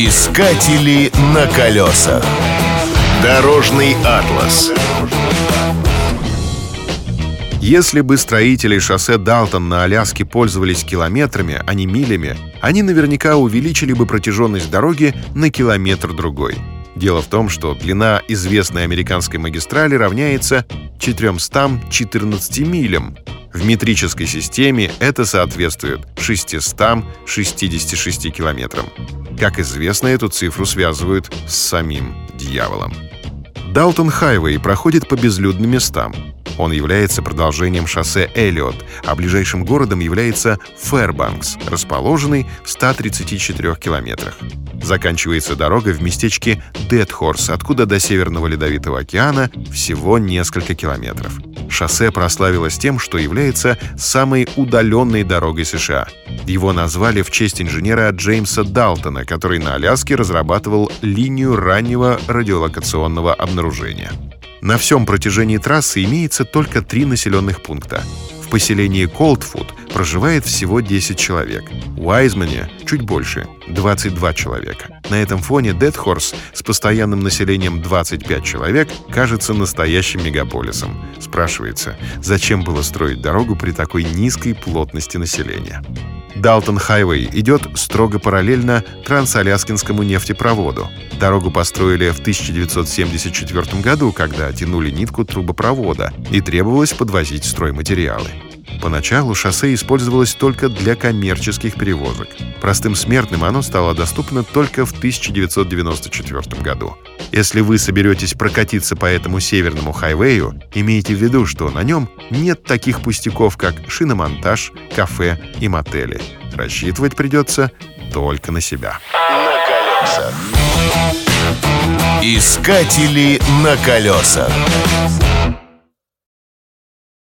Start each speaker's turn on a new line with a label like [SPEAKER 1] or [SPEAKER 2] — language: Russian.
[SPEAKER 1] Искатели на колесах. Дорожный атлас.
[SPEAKER 2] Если бы строители шоссе Далтон на Аляске пользовались километрами, а не милями, они наверняка увеличили бы протяженность дороги на километр-другой. Дело в том, что длина известной американской магистрали равняется 414 милям. В метрической системе это соответствует 666 километрам. Как известно, эту цифру связывают с самим дьяволом. Далтон Хайвей проходит по безлюдным местам. Он является продолжением шоссе Эллиот, а ближайшим городом является Фэрбанкс, расположенный в 134 километрах. Заканчивается дорога в местечке Дедхорс, откуда до Северного Ледовитого океана всего несколько километров. Шоссе прославилось тем, что является самой удаленной дорогой США. Его назвали в честь инженера Джеймса Далтона, который на Аляске разрабатывал линию раннего радиолокационного обнаружения. На всем протяжении трассы имеется только три населенных пункта. В поселении Колдфуд проживает всего 10 человек. В Айзмане чуть больше — 22 человека. На этом фоне Дедхорс с постоянным населением 25 человек кажется настоящим мегаполисом. Спрашивается, зачем было строить дорогу при такой низкой плотности населения? Далтон Хайвей идет строго параллельно Трансаляскинскому нефтепроводу. Дорогу построили в 1974 году, когда тянули нитку трубопровода и требовалось подвозить стройматериалы. Поначалу шоссе использовалось только для коммерческих перевозок. Простым смертным оно стало доступно только в 1994 году. Если вы соберетесь прокатиться по этому северному хайвею, имейте в виду, что на нем нет таких пустяков, как шиномонтаж, кафе и мотели. Рассчитывать придется только на себя.
[SPEAKER 1] На колесах. Искатели на колесах.